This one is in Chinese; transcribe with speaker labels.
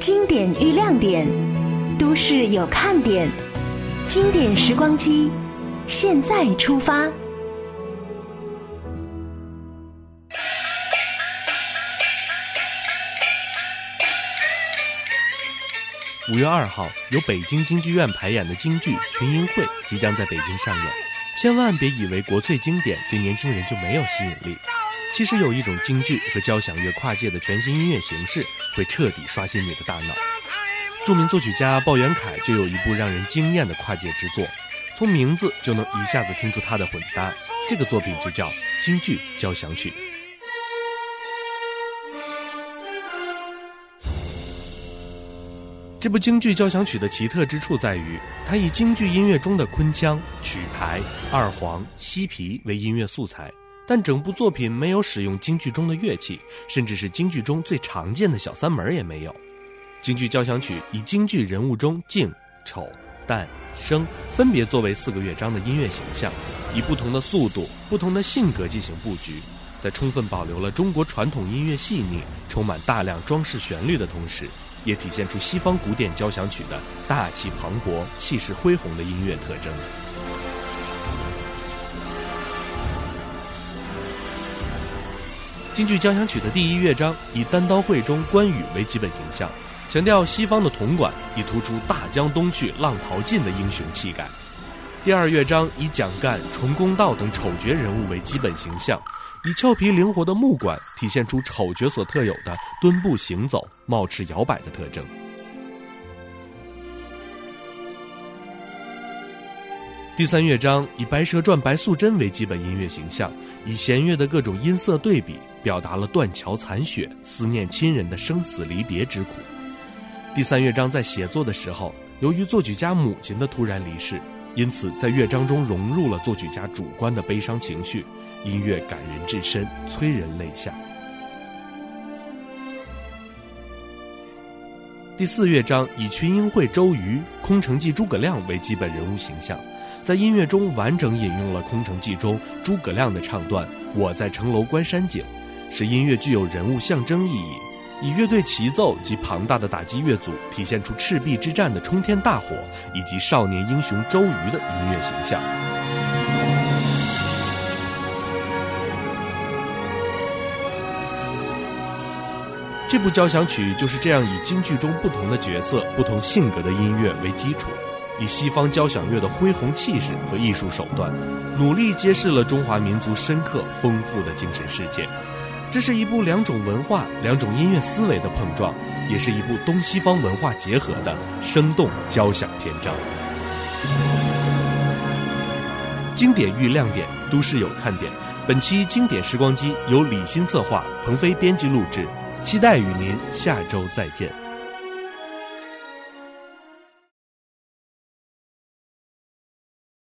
Speaker 1: 经典与亮点，都市有看点。经典时光机，现在出发。
Speaker 2: 五月二号，由北京京剧院排演的京剧《群英会》即将在北京上演。千万别以为国粹经典对年轻人就没有吸引力。其实有一种京剧和交响乐跨界的全新音乐形式，会彻底刷新你的大脑。著名作曲家鲍元凯就有一部让人惊艳的跨界之作，从名字就能一下子听出他的混搭。这个作品就叫《京剧交响曲》。这部京剧交响曲的奇特之处在于，它以京剧音乐中的昆腔、曲牌、二黄、西皮为音乐素材。但整部作品没有使用京剧中的乐器，甚至是京剧中最常见的小三门也没有。京剧交响曲以京剧人物中静、丑、旦、生分别作为四个乐章的音乐形象，以不同的速度、不同的性格进行布局，在充分保留了中国传统音乐细腻、充满大量装饰旋律的同时，也体现出西方古典交响曲的大气磅礴、气势恢宏的音乐特征。京剧交响曲的第一乐章以单刀会中关羽为基本形象，强调西方的铜管，以突出大江东去、浪淘尽的英雄气概。第二乐章以蒋干、崇公道等丑角人物为基本形象，以俏皮灵活的木管体现出丑角所特有的蹲步行走、帽翅摇摆的特征。第三乐章以《白蛇传》白素贞为基本音乐形象，以弦乐的各种音色对比，表达了断桥残雪、思念亲人的生死离别之苦。第三乐章在写作的时候，由于作曲家母亲的突然离世，因此在乐章中融入了作曲家主观的悲伤情绪，音乐感人至深，催人泪下。第四乐章以群英会周瑜、空城计诸葛亮为基本人物形象。在音乐中完整引用了《空城计》中诸葛亮的唱段“我在城楼观山景”，使音乐具有人物象征意义，以乐队齐奏及庞大的打击乐组体现出赤壁之战的冲天大火以及少年英雄周瑜的音乐形象。这部交响曲就是这样以京剧中不同的角色、不同性格的音乐为基础。以西方交响乐的恢宏气势和艺术手段，努力揭示了中华民族深刻丰富的精神世界。这是一部两种文化、两种音乐思维的碰撞，也是一部东西方文化结合的生动交响篇章。经典遇亮点，都市有看点。本期经典时光机由李欣策划，鹏飞编辑录制。期待与您下周再见。